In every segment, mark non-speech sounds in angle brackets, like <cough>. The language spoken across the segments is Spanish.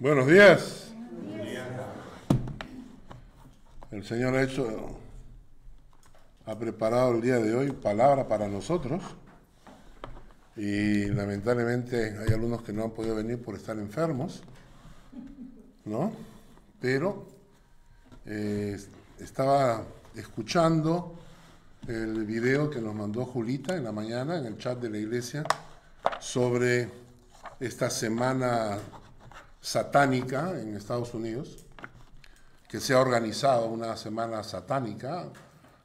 Buenos días. El Señor ha hecho, ha preparado el día de hoy palabra para nosotros y lamentablemente hay algunos que no han podido venir por estar enfermos, ¿no? Pero eh, estaba escuchando el video que nos mandó Julita en la mañana en el chat de la iglesia sobre esta semana satánica en Estados Unidos, que se ha organizado una semana satánica.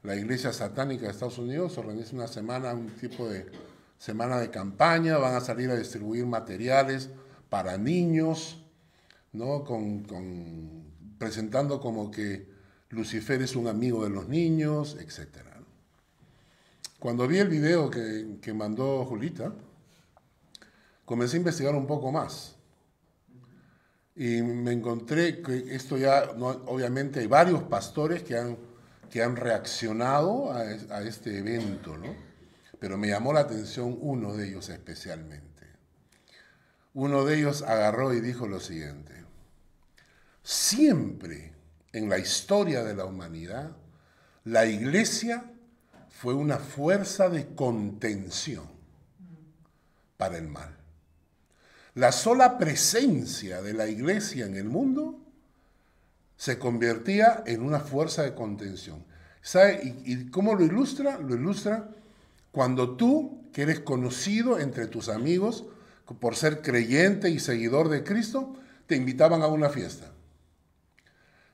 La iglesia satánica de Estados Unidos organiza una semana, un tipo de semana de campaña, van a salir a distribuir materiales para niños, ¿no? Con, presentando como que Lucifer es un amigo de los niños, etc. Cuando vi el video que, que mandó Julita, comencé a investigar un poco más. Y me encontré que esto ya, obviamente hay varios pastores que han, que han reaccionado a, a, este evento, ¿no? Pero me llamó la atención uno de ellos especialmente. Uno de ellos agarró y dijo lo siguiente, siempre en la historia de la humanidad, la iglesia fue una fuerza de contención para el mal. La sola presencia de la iglesia en el mundo se convertía en una fuerza de contención. ¿Y, cómo lo ilustra? Lo ilustra cuando tú, que eres conocido entre tus amigos por ser creyente y seguidor de Cristo, te invitaban a una fiesta.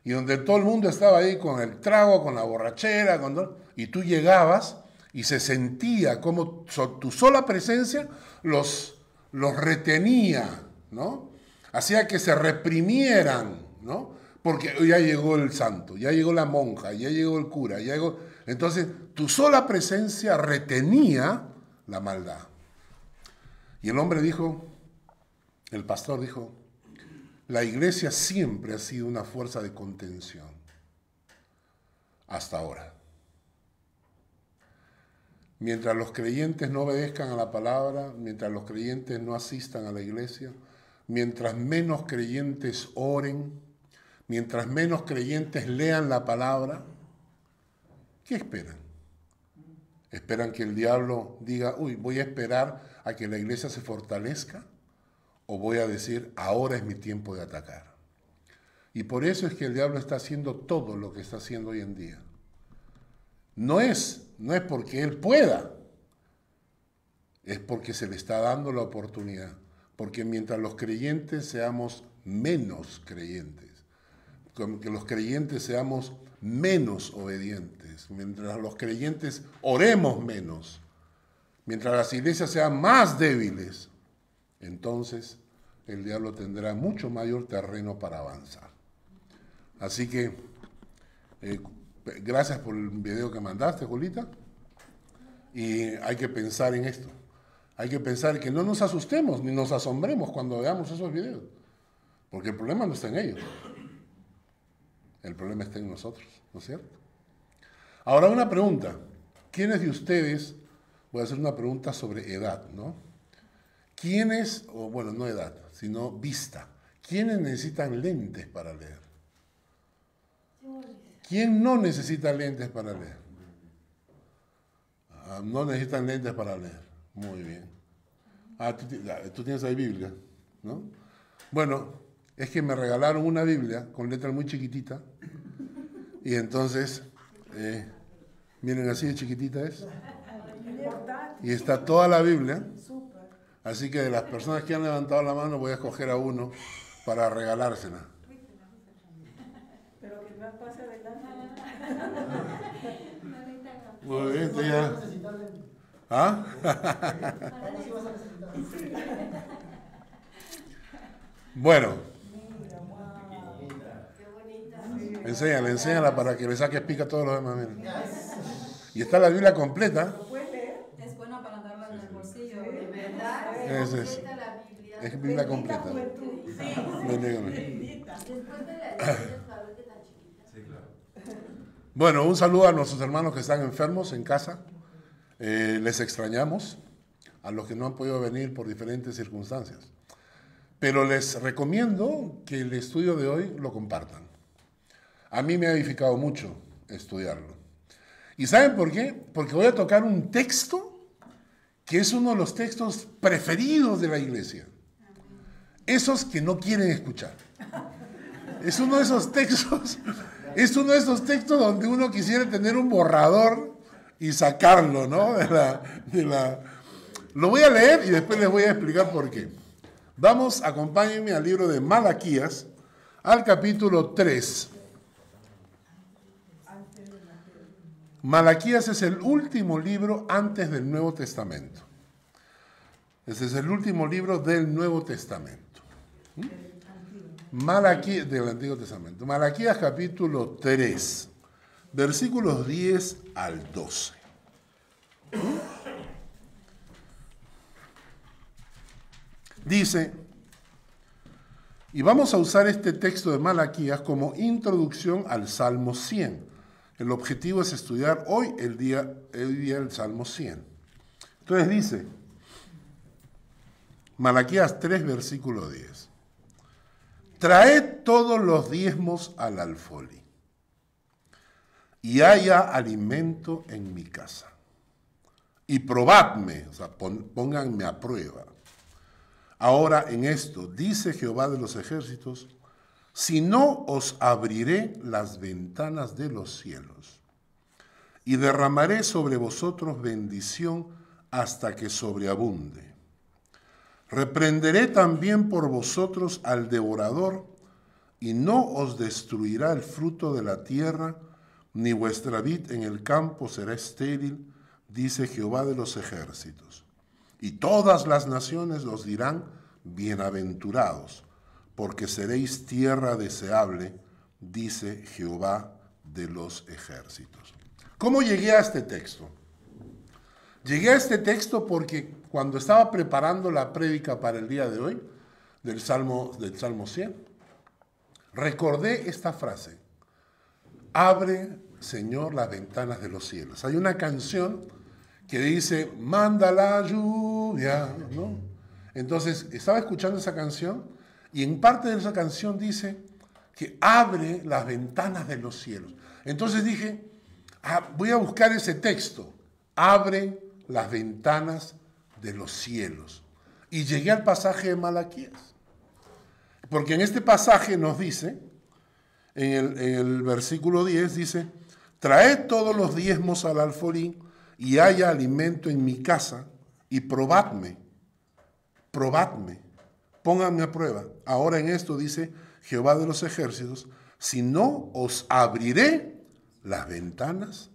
Y donde todo el mundo estaba ahí con el trago, con la borrachera, y tú llegabas y se sentía como tu sola presencia los los retenía, ¿no? Hacía que se reprimieran, ¿no? Porque ya llegó el santo, ya llegó la monja, ya llegó el cura, ya llegó... Entonces, tu sola presencia retenía la maldad. Y el hombre dijo, el pastor dijo, la iglesia siempre ha sido una fuerza de contención, hasta ahora. Mientras los creyentes no obedezcan a la palabra, mientras los creyentes no asistan a la iglesia, mientras menos creyentes oren, mientras menos creyentes lean la palabra, ¿qué esperan? ¿Esperan que el diablo diga, uy, voy a esperar a que la iglesia se fortalezca? ¿O voy a decir, ahora es mi tiempo de atacar? Y por eso es que el diablo está haciendo todo lo que está haciendo hoy en día. No es no es porque Él pueda, es porque se le está dando la oportunidad. Porque mientras los creyentes seamos menos creyentes, que los creyentes seamos menos obedientes, mientras los creyentes oremos menos, mientras las iglesias sean más débiles, entonces el diablo tendrá mucho mayor terreno para avanzar. Así que eh, Gracias por el video que mandaste, Julita. Y hay que pensar en esto. Hay que pensar que no nos asustemos ni nos asombremos cuando veamos esos videos. Porque el problema no está en ellos. El problema está en nosotros, ¿no es cierto? Ahora una pregunta. ¿Quiénes de ustedes, voy a hacer una pregunta sobre edad, ¿no? ¿Quiénes, o bueno, no edad, sino vista, ¿quiénes necesitan lentes para leer? ¿Quién no necesita lentes para leer? Ah, no necesitan lentes para leer. Muy bien. Ah, tú, tienes ahí Biblia, ¿no? Bueno, es que me regalaron una Biblia con letra muy chiquitita y entonces, eh, miren así de chiquitita es. Y está toda la Biblia. Así que de las personas que han levantado la mano voy a escoger a uno para regalársela. Muy bien, ya. ¿Ah? <laughs> bueno. Enséñala, enséñala para que le saques pica a todos los demás. Y está la Biblia completa. Es bueno para andarla en el bolsillo. De verdad. Es, es, es Biblia completa. Bueno, un saludo a nuestros hermanos que están enfermos en casa. Eh, les extrañamos, a los que no han podido venir por diferentes circunstancias. Pero les recomiendo que el estudio de hoy lo compartan. A mí me ha edificado mucho estudiarlo. ¿Y saben por qué? Porque voy a tocar un texto que es uno de los textos preferidos de la iglesia. Esos que no quieren escuchar. Es uno de esos textos, es uno de esos textos donde uno quisiera tener un borrador y sacarlo, ¿no? De la, de la... Lo voy a leer y después les voy a explicar por qué. Vamos, acompáñenme al libro de Malaquías, al capítulo 3. Malaquías es el último libro antes del Nuevo Testamento. Ese es el último libro del Nuevo Testamento. ¿Mm? Malaquías, del Antiguo Testamento. Malaquías capítulo 3, versículos 10 al 12. Dice, y vamos a usar este texto de Malaquías como introducción al Salmo 100. El objetivo es estudiar hoy el día, el día del Salmo 100. Entonces dice, Malaquías 3, versículo 10. Traed todos los diezmos al alfolí y haya alimento en mi casa. Y probadme, o sea, pónganme a prueba Ahora en esto, dice Jehová de los ejércitos, si no os abriré las ventanas de los cielos y derramaré sobre vosotros bendición hasta que sobreabunde. Reprenderé también por vosotros al devorador y no os destruirá el fruto de la tierra, ni vuestra vid en el campo será estéril, dice Jehová de los ejércitos. Y todas las naciones os dirán, bienaventurados, porque seréis tierra deseable, dice Jehová de los ejércitos. ¿Cómo llegué a este texto? Llegué a este texto porque cuando estaba preparando la prédica para el día de hoy, del Salmo, del Salmo 100, recordé esta frase, abre Señor las ventanas de los cielos. Hay una canción que dice, manda la lluvia. Entonces, estaba escuchando esa canción y en parte de esa canción dice que abre las ventanas de los cielos. Entonces dije, ah, voy a buscar ese texto, abre las ventanas de los cielos. Y llegué al pasaje de Malaquías. Porque en este pasaje nos dice, en el, versículo 10 dice, traed todos los diezmos al alforín y haya alimento en mi casa, y probadme, probadme, pónganme a prueba. Ahora en esto dice Jehová de los ejércitos, si no os abriré las ventanas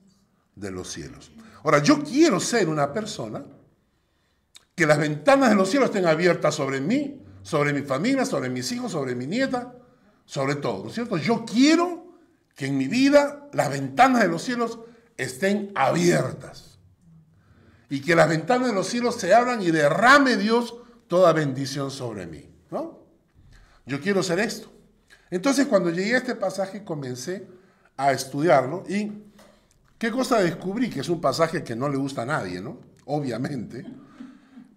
de los cielos. Ahora, yo quiero ser una persona que las ventanas de los cielos estén abiertas sobre mí, sobre mi familia, sobre mis hijos, sobre mi nieta, sobre todo, ¿no es cierto? Yo quiero que en mi vida las ventanas de los cielos estén abiertas y que las ventanas de los cielos se abran y derrame Dios toda bendición sobre mí. ¿no? Yo quiero ser esto. Entonces cuando llegué a este pasaje comencé a estudiarlo y ¿qué cosa descubrí? Que es un pasaje que no le gusta a nadie, ¿no? Obviamente.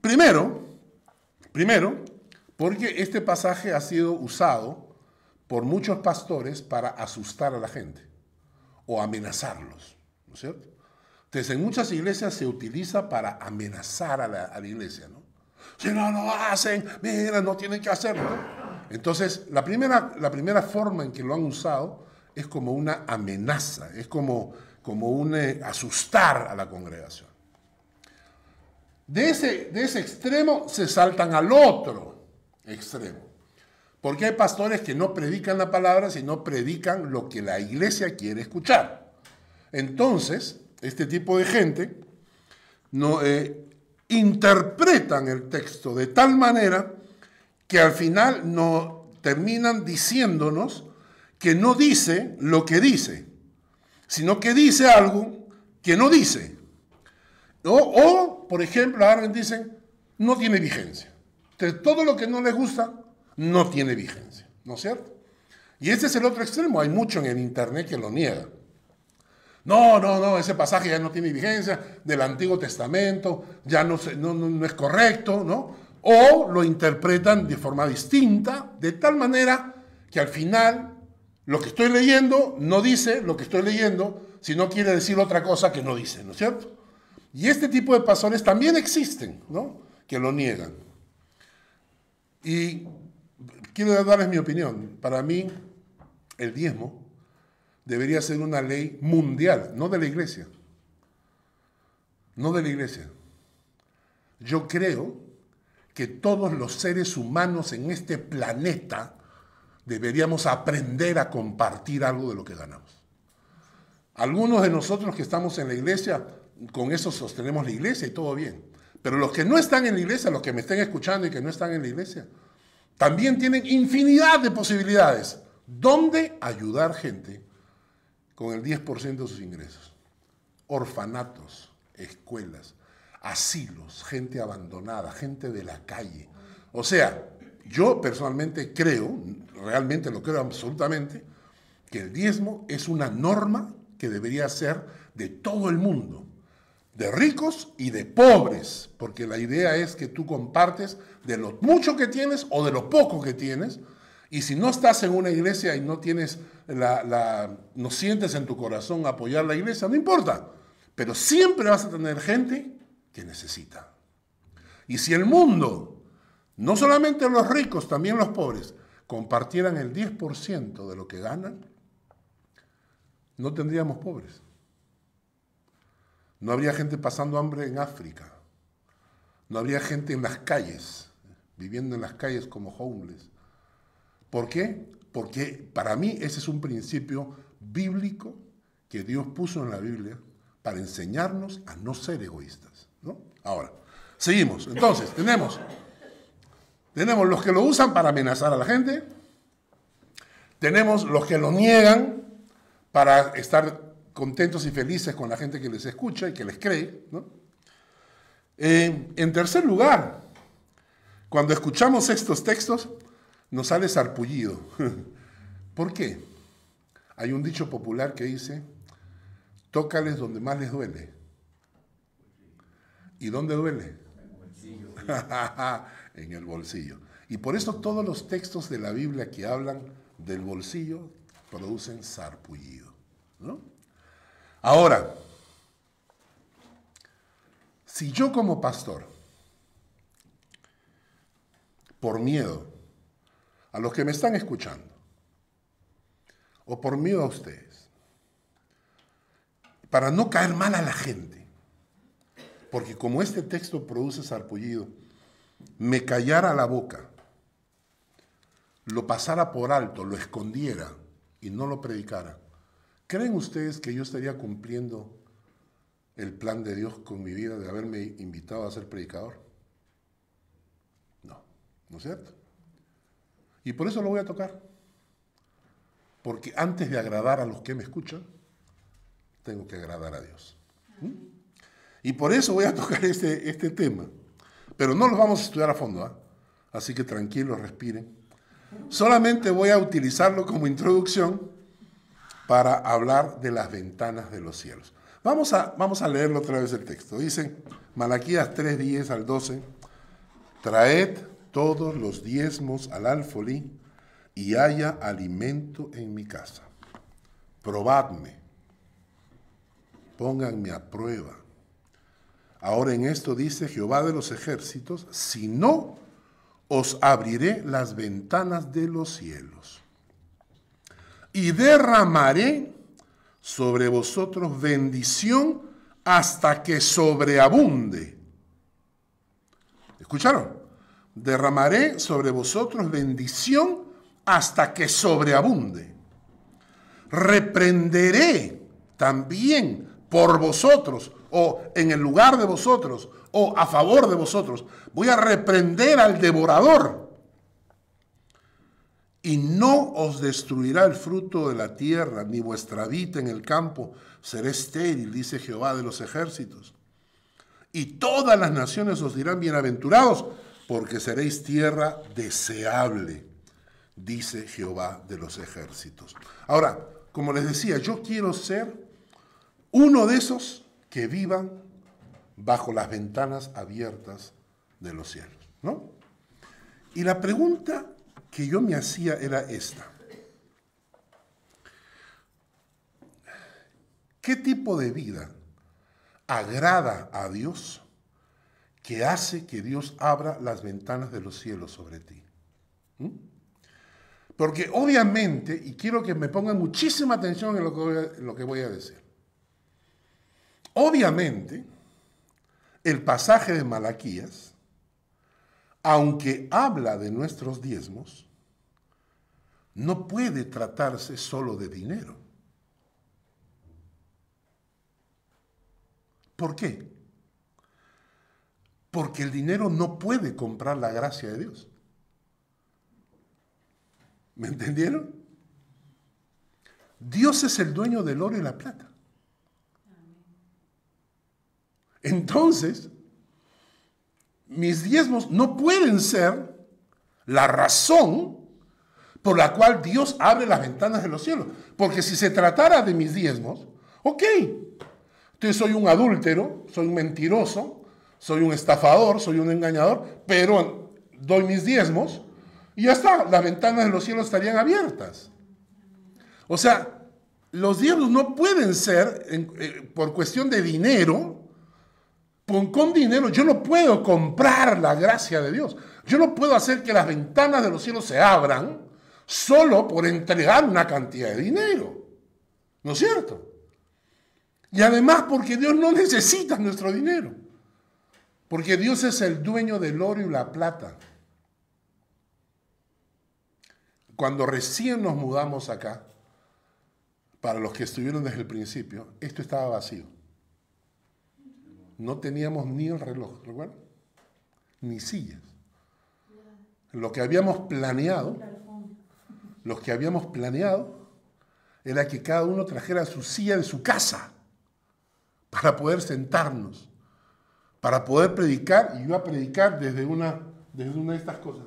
Primero, primero, porque este pasaje ha sido usado por muchos pastores para asustar a la gente o amenazarlos, ¿no es cierto? Entonces, en muchas iglesias se utiliza para amenazar a la, iglesia, ¿no? Si no lo hacen, mira, no tienen que hacerlo. Entonces, la primera, la primera forma en que lo han usado es como una amenaza, es como, como un eh, asustar a la congregación. De ese, de ese extremo se saltan al otro extremo. Porque hay pastores que no predican la palabra, sino predican lo que la iglesia quiere escuchar. Entonces, este tipo de gente, no, eh, interpretan el texto de tal manera que al final no terminan diciéndonos que no dice lo que dice, sino que dice algo que no dice. O, por ejemplo, ahora dicen, no tiene vigencia. Entonces, todo lo que no les gusta no tiene vigencia, ¿no es cierto? Y este es el otro extremo, hay mucho en el Internet que lo niega. No, no, no, ese pasaje ya no tiene vigencia del Antiguo Testamento, ya no, no, no, es correcto, ¿no? o lo interpretan de forma distinta, de tal manera que al final lo que estoy leyendo no dice lo que estoy leyendo, sino quiere decir otra cosa que no dice, ¿no es cierto? Y este tipo de pastores también existen, ¿no? Que lo niegan. Y quiero darles mi opinión. Para mí, el diezmo debería ser una ley mundial, no de la iglesia. No de la iglesia. Yo creo que todos los seres humanos en este planeta deberíamos aprender a compartir algo de lo que ganamos. Algunos de nosotros que estamos en la iglesia, con eso sostenemos la iglesia y todo bien. Pero los que no están en la iglesia, los que me estén escuchando y que no están en la iglesia, también tienen infinidad de posibilidades. ¿Dónde ayudar gente con el 10% de sus ingresos? Orfanatos, escuelas, asilos, gente abandonada, gente de la calle. O sea, yo personalmente creo, realmente lo creo absolutamente, que el diezmo es una norma que debería ser de todo el mundo, de ricos y de pobres, porque la idea es que tú compartes de lo mucho que tienes o de lo poco que tienes, y si no estás en una iglesia y no tienes la, no sientes en tu corazón apoyar la iglesia, no importa, pero siempre vas a tener gente que necesita. Y si el mundo, no solamente los ricos, también los pobres, compartieran el 10% de lo que ganan, no tendríamos pobres. No habría gente pasando hambre en África. No habría gente en las calles, viviendo en las calles como homeless. ¿Por qué? Porque para mí ese es un principio bíblico que Dios puso en la Biblia para enseñarnos a no ser egoístas. ¿no? Ahora, seguimos. Entonces, tenemos, tenemos los que lo usan para amenazar a la gente, tenemos los que lo niegan para estar contentos y felices con la gente que les escucha y que les cree. Eh, en tercer lugar, cuando escuchamos estos textos, nos sale sarpullido. <laughs> ¿Por qué? Hay un dicho popular que dice, tócales donde más les duele. ¿Y dónde duele? <laughs> en el bolsillo. Y por eso todos los textos de la Biblia que hablan del bolsillo producen sarpullido. Ahora, si yo como pastor, por miedo a los que me están escuchando, o por miedo a ustedes, para no caer mal a la gente, porque como este texto produce sarpullido, me callara la boca, lo pasara por alto, lo escondiera y no lo predicara, ¿creen ustedes que yo estaría cumpliendo el plan de Dios con mi vida de haberme invitado a ser predicador? No, ¿no es cierto? Y por eso lo voy a tocar. Porque antes de agradar a los que me escuchan, tengo que agradar a Dios. Y por eso voy a <laughs> tocar este, este tema. Pero no los vamos a estudiar a fondo, ¿ah? así que tranquilos, respiren. Solamente voy a utilizarlo como introducción para hablar de las ventanas de los cielos. Vamos a, vamos a leerlo otra vez el texto. Dice Malaquías 3, 10 al 12, traed todos los diezmos al alfolí y haya alimento en mi casa. Probadme, pónganme a prueba. Ahora en esto dice Jehová de los ejércitos, si no, os abriré las ventanas de los cielos y derramaré sobre vosotros bendición hasta que sobreabunde. ¿Escucharon? derramaré sobre vosotros bendición hasta que sobreabunde. Reprenderé también por vosotros o en el lugar de vosotros o a favor de vosotros. Voy a reprender al devorador. Y no os destruirá el fruto de la tierra, ni vuestra vida en el campo será estéril, dice Jehová de los ejércitos. Y todas las naciones os dirán bienaventurados, porque seréis tierra deseable, dice Jehová de los ejércitos. Ahora, como les decía, yo quiero ser uno de esos que vivan bajo las ventanas abiertas de los cielos. ¿no? Y la pregunta que yo me hacía era esta. ¿Qué tipo de vida agrada a Dios que hace que Dios abra las ventanas de los cielos sobre ti? ¿Mm? Porque obviamente, y quiero que me pongan muchísima atención en lo que voy a, en lo que voy a decir, obviamente el pasaje de Malaquías, aunque habla de nuestros diezmos, no puede tratarse solo de dinero. ¿Por qué? Porque el dinero no puede comprar la gracia de Dios. ¿Me entendieron? Dios es el dueño del oro y la plata. Entonces, mis diezmos no pueden ser la razón por la cual Dios abre las ventanas de los cielos. Porque si se tratara de mis diezmos, ok, entonces soy un adúltero, soy un mentiroso, soy un estafador, soy un engañador, pero doy mis diezmos y ya está, las ventanas de los cielos estarían abiertas. O sea, los diezmos no pueden ser eh, por cuestión de dinero. Con, dinero yo no puedo comprar la gracia de Dios. Yo no puedo hacer que las ventanas de los cielos se abran solo por entregar una cantidad de dinero. ¿No es cierto? Y además porque Dios no necesita nuestro dinero. Porque Dios es el dueño del oro y la plata. Cuando recién nos mudamos acá, para los que estuvieron desde el principio, esto estaba vacío. No teníamos ni el reloj, ¿recuerdan? Ni sillas. Lo que habíamos planeado, lo que habíamos planeado era que cada uno trajera su silla de su casa para poder sentarnos, para poder predicar, y yo a predicar desde una, desde una de estas cosas.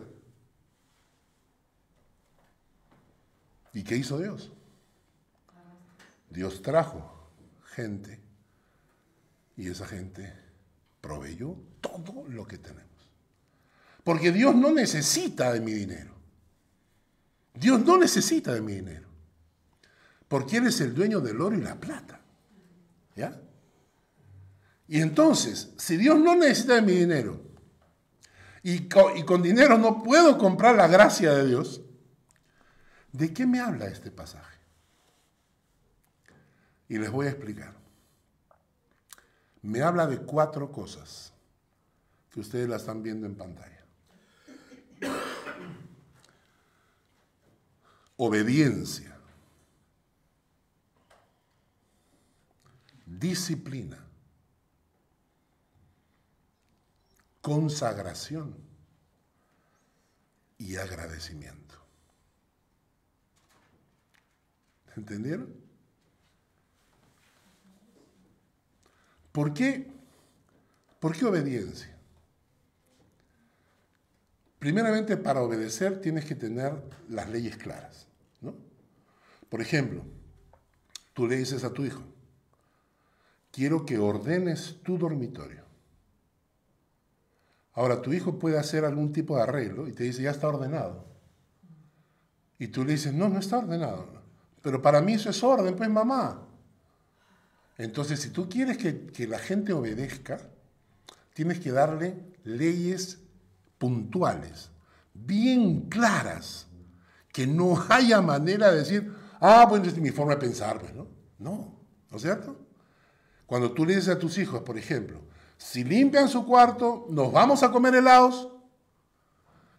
¿Y qué hizo Dios? Dios trajo gente y esa gente proveyó todo lo que tenemos. Porque Dios no necesita de mi dinero. Dios no necesita de mi dinero. Porque Él es el dueño del oro y la plata. ¿Ya? Y entonces, si Dios no necesita de mi dinero y con, y con dinero no puedo comprar la gracia de Dios, ¿De qué me habla este pasaje? Y les voy a explicar. Me habla de cuatro cosas que ustedes la están viendo en pantalla. Obediencia, disciplina, consagración y agradecimiento. ¿Entendieron? ¿Por qué? ¿Por qué obediencia? Primeramente, para obedecer tienes que tener las leyes claras. ¿no? Por ejemplo, tú le dices a tu hijo, quiero que ordenes tu dormitorio. Ahora, tu hijo puede hacer algún tipo de arreglo y te dice, ya está ordenado. Y tú le dices, no, no está ordenado. Pero para mí eso es orden, pues mamá. Entonces, si tú quieres que, la gente obedezca, tienes que darle leyes puntuales, bien claras, que no <laughs> haya manera de decir, ah, bueno, es mi forma de pensar, pues, ¿no? No, ¿no es cierto? Cuando tú le dices a tus hijos, por ejemplo, si limpian su cuarto, nos vamos a comer helados.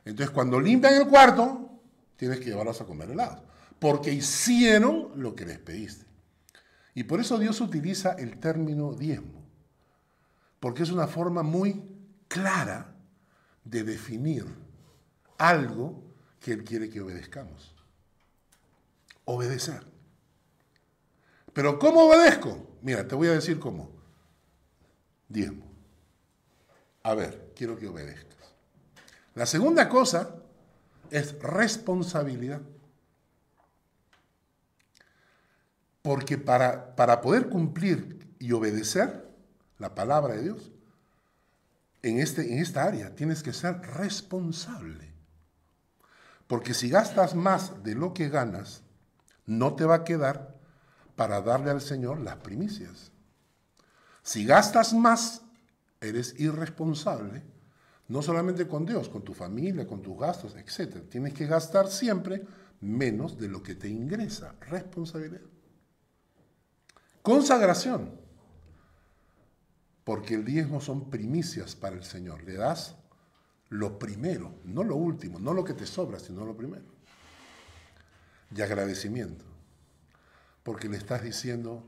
Entonces, cuando limpian el cuarto, tienes que llevarlos a comer helados porque hicieron lo que les pediste. Y por eso Dios utiliza el término diezmo, porque es una forma muy clara de definir algo que Él quiere que obedezcamos. Obedecer. Pero ¿cómo obedezco? Mira, te voy a decir cómo. Diezmo. A ver, quiero que obedezcas. La segunda cosa es responsabilidad. Porque para, para poder cumplir y obedecer la palabra de Dios, en, este, en esta área, tienes que ser responsable. Porque si gastas más de lo que ganas, no te va a quedar para darle al Señor las primicias. Si gastas más, eres irresponsable, no solamente con Dios, con tu familia, con tus gastos, etc. Tienes que gastar siempre menos de lo que te ingresa. Responsabilidad. Consagración. Porque el diezmo son primicias para el Señor. Le das lo primero, no lo último, no lo que te sobra, sino lo primero. Y agradecimiento. Porque le estás diciendo,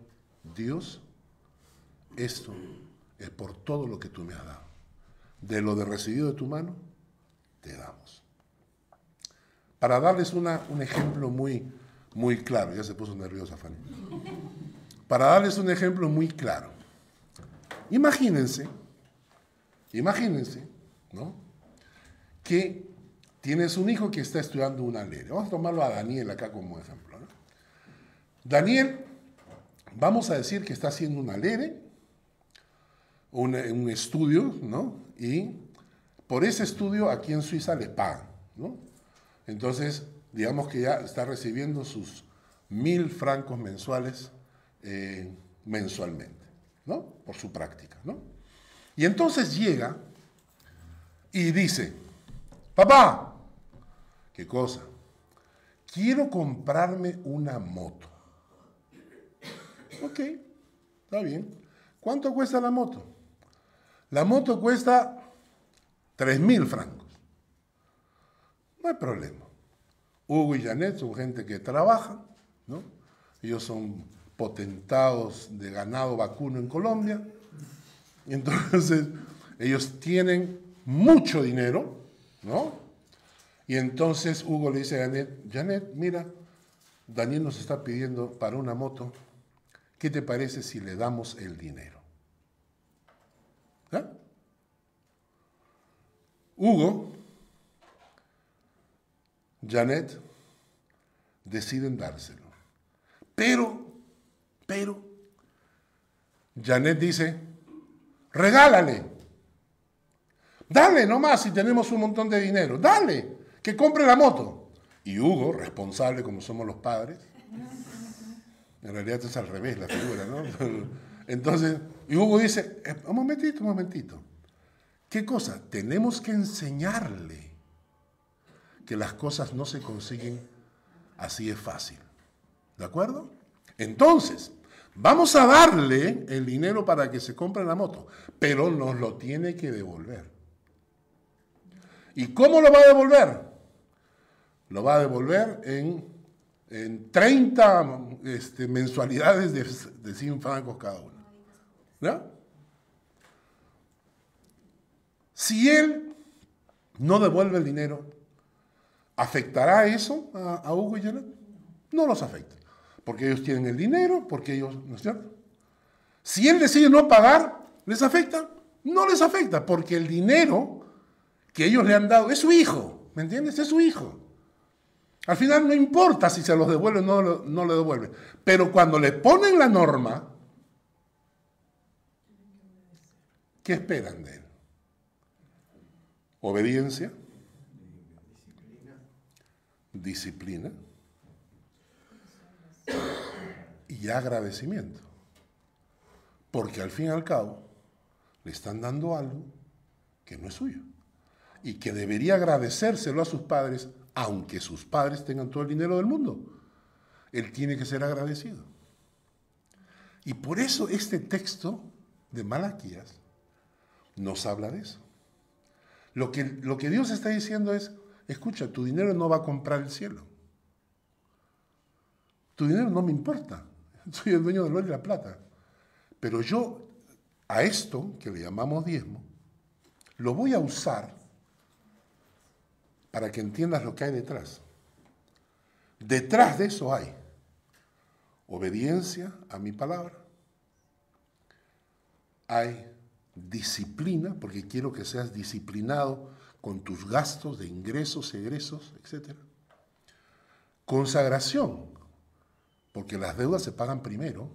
Dios, esto es por todo lo que tú me has dado. De lo de recibido de tu mano, te damos. Para darles una, un ejemplo muy, muy claro, ya se puso nerviosa Fanny. Para darles un ejemplo muy claro. Imagínense, imagínense, ¿no? Que tienes un hijo que está estudiando una ley. Vamos a tomarlo a Daniel acá como ejemplo. Daniel, vamos a decir que está haciendo una ley un, estudio, ¿no? Y por ese estudio aquí en Suiza le pagan, ¿no? Entonces, digamos que ya está recibiendo sus mil francos mensuales eh, mensualmente, ¿no? Por su práctica, ¿no? Y entonces llega y dice, papá, ¿qué cosa? Quiero comprarme una moto. Ok, está bien. ¿Cuánto cuesta la moto? La moto cuesta 3.000 francos. No hay problema. Hugo y Janet son gente que trabaja, ¿no? Ellos son potentados de ganado vacuno en Colombia. Entonces <laughs> ellos tienen mucho dinero, ¿no? Y entonces Hugo le dice a Janet, Janet, mira, Daniel nos está pidiendo para una moto, ¿qué te parece si le damos el dinero? Hugo, Janet, deciden dárselo. Pero, pero, Janet dice, regálale. Dale nomás si tenemos un montón de dinero. Dale, que compre la moto. Y Hugo, responsable como somos los padres, en realidad es al revés la figura, ¿no? <laughs> Entonces, y Hugo dice, eh, un momentito, un momentito. ¿Qué cosa? Tenemos que enseñarle que las cosas no se consiguen así de fácil. ¿De acuerdo? Entonces, vamos a darle el dinero para que se compre la moto, pero nos lo tiene que devolver. ¿Y cómo lo va a devolver? Lo va a devolver en, en 30 este, mensualidades de, de 100 francos cada uno. Si él no devuelve el dinero, ¿afectará eso a, Hugo y Janet? No los afecta, porque ellos tienen el dinero, porque ellos, ¿no es cierto? Si él decide no pagar, ¿les afecta? No les afecta, porque el dinero que ellos le han dado es su hijo, ¿me entiendes? Es su hijo. Al final no importa si se los devuelve o no, no le devuelve, pero cuando le ponen la norma, ¿Qué esperan de él? Obediencia, disciplina y agradecimiento. Porque al fin y al cabo le están dando algo que no es suyo y que debería agradecérselo a sus padres, aunque sus padres tengan todo el dinero del mundo. Él tiene que ser agradecido. Y por eso este texto de Malaquías nos habla de eso. Lo que, lo que Dios está diciendo es, escucha, tu dinero no va a comprar el cielo. Tu dinero no me importa. <laughs> Soy el dueño del oro y la plata. Pero yo a esto, que le llamamos diezmo, lo voy a usar para que entiendas lo que hay detrás. Detrás de eso hay obediencia a mi palabra, hay disciplina, porque quiero que seas disciplinado con tus gastos de ingresos, egresos, etc. Consagración, porque las deudas se pagan primero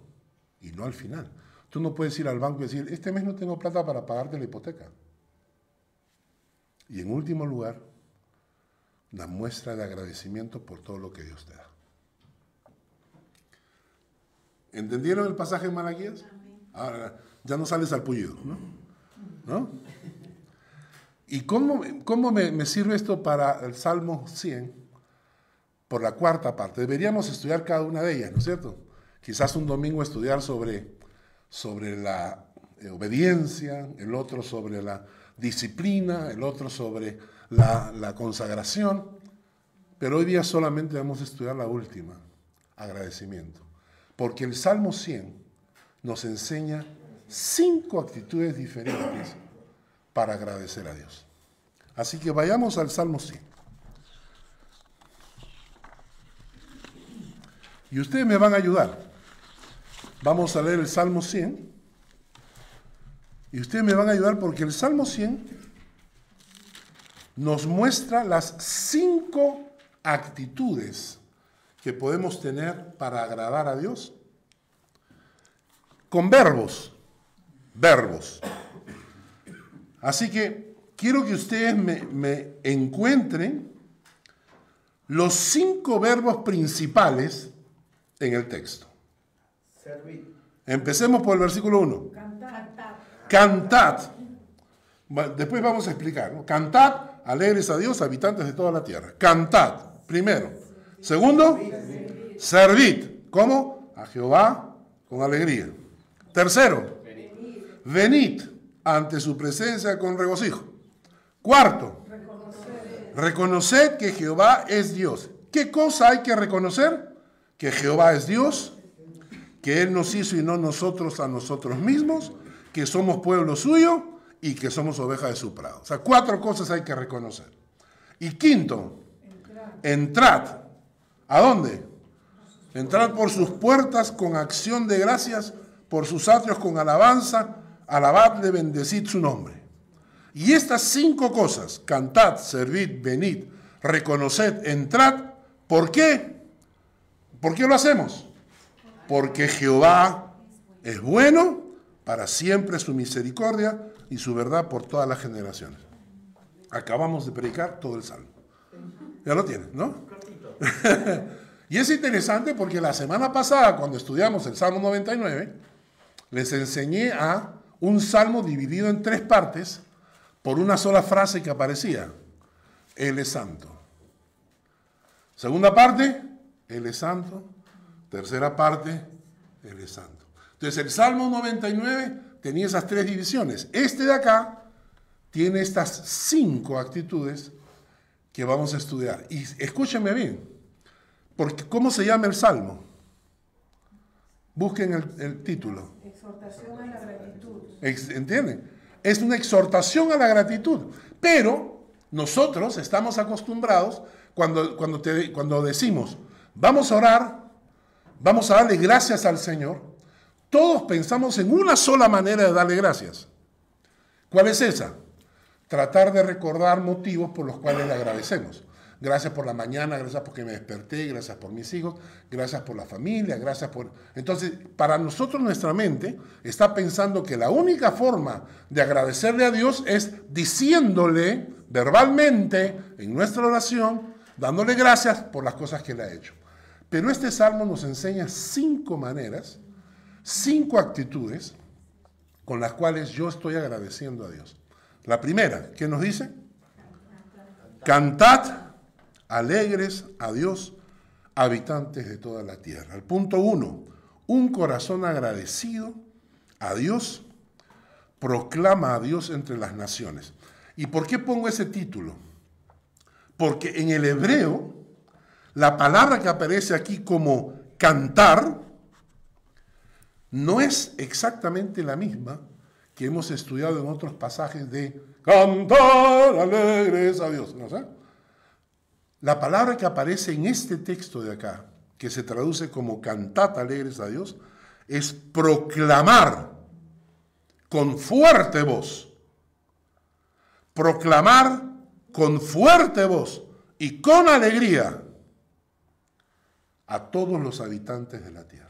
y no al final. Tú no puedes ir al banco y decir, este mes no tengo plata para pagarte la hipoteca. Y en último lugar, la muestra de agradecimiento por todo lo que Dios te da. ¿Entendieron el pasaje de Malaquías? Ahora ya no sales al pullido, ¿no? ¿No? ¿Y cómo, cómo me, me, sirve esto para el Salmo 100? Por la cuarta parte. Deberíamos estudiar cada una de ellas, ¿no es cierto? Quizás un domingo estudiar sobre, sobre la eh, obediencia, el otro sobre la disciplina, el otro sobre la, la consagración. Pero hoy día solamente vamos a estudiar la última, agradecimiento. Porque el Salmo 100 nos enseña cinco actitudes diferentes para agradecer a Dios. Así que vayamos al Salmo 100. Y ustedes me van a ayudar. Vamos a leer el Salmo 100. Y ustedes me van a ayudar porque el Salmo 100 nos muestra las cinco actitudes que podemos tener para agradar a Dios con verbos, verbos. Así que quiero que ustedes me, encuentren los cinco verbos principales en el texto. Empecemos por el versículo 1. Cantad. Después vamos a explicar. Cantad, alegres a Dios, habitantes de toda la tierra. Cantad, primero. Segundo, servid. ¿Cómo? A Jehová con alegría. Tercero, venid ante su presencia con regocijo. Cuarto, reconoced que Jehová es Dios. ¿Qué cosa hay que reconocer? Que Jehová es Dios, que Él nos hizo y no nosotros a nosotros mismos, que somos pueblo suyo y que somos ovejas de su prado. O sea, cuatro cosas hay que reconocer. Y quinto, entrad. ¿A dónde? Entrad por sus puertas con acción de gracias por sus atrios con alabanza, alabadle, bendecid su nombre. Y estas cinco cosas, cantad, servid, venid, reconoced, entrad, ¿por qué? ¿Por qué lo hacemos? Porque Jehová es bueno, para siempre su misericordia y su verdad por todas las generaciones. Acabamos de predicar todo el salmo. Ya lo tienen, ¿no? <laughs> y es interesante porque la semana pasada, cuando estudiamos el Salmo 99, les enseñé a un salmo dividido en tres partes por una sola frase que aparecía. Él es santo. Segunda parte, Él es santo. Tercera parte, Él es santo. Entonces el Salmo 99 tenía esas tres divisiones. Este de acá tiene estas cinco actitudes que vamos a estudiar. Y escúchenme bien, porque ¿cómo se llama el Salmo? Busquen el, título. Exhortación a la gratitud. ¿Entienden? Es una exhortación a la gratitud. Pero nosotros estamos acostumbrados cuando, cuando, te, cuando decimos, vamos a orar, vamos a darle gracias al Señor, todos pensamos en una sola manera de darle gracias. ¿Cuál es esa? Tratar de recordar motivos por los cuales le agradecemos. Gracias por la mañana, gracias porque me desperté, gracias por mis hijos, gracias por la familia, gracias por... Entonces, para nosotros nuestra mente está pensando que la única forma de agradecerle a Dios es diciéndole verbalmente en nuestra oración, dándole gracias por las cosas que le ha hecho. Pero este salmo nos enseña cinco maneras, cinco actitudes con las cuales yo estoy agradeciendo a Dios. La primera, ¿qué nos dice? Cantad alegres a Dios, habitantes de toda la tierra. El punto uno, un corazón agradecido a Dios proclama a Dios entre las naciones. ¿Y por qué pongo ese título? Porque en el hebreo, la palabra que aparece aquí como cantar no es exactamente la misma que hemos estudiado en otros pasajes de cantar alegres a Dios. ¿no? La palabra que aparece en este texto de acá, que se traduce como cantad alegres a Dios, es proclamar con fuerte voz. Proclamar con fuerte voz y con alegría a todos los habitantes de la tierra.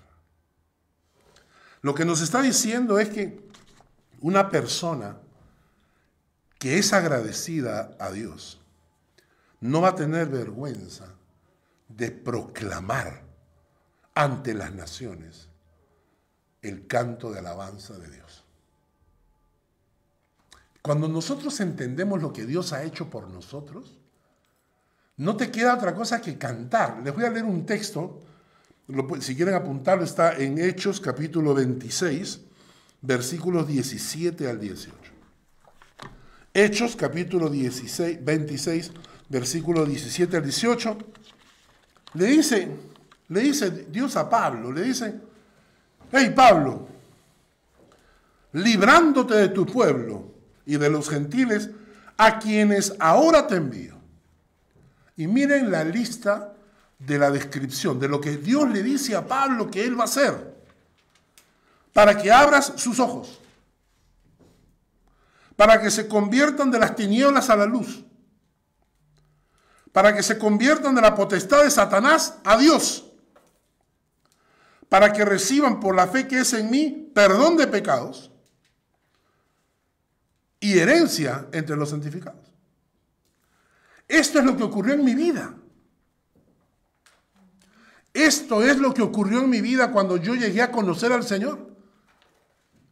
Lo que nos está diciendo es que una persona que es agradecida a Dios no va a tener vergüenza de proclamar ante las naciones el canto de alabanza de Dios. Cuando nosotros entendemos lo que Dios ha hecho por nosotros, no te queda otra cosa que cantar. Les voy a leer un texto, si quieren apuntarlo, está en Hechos capítulo 26, versículos 17 al 18. Hechos capítulo 16, 26, versículo 17 al 18. Le dice, le dice Dios a Pablo, le dice, hey Pablo, librándote de tu pueblo y de los gentiles a quienes ahora te envío. Y miren la lista de la descripción, de lo que Dios le dice a Pablo que él va a hacer, para que abras sus ojos, para que se conviertan de las tinieblas a la luz, para que se conviertan de la potestad de Satanás a Dios para que reciban por la fe que es en mí perdón de pecados y herencia entre los santificados. Esto es lo que ocurrió en mi vida. Esto es lo que ocurrió en mi vida cuando yo llegué a conocer al Señor.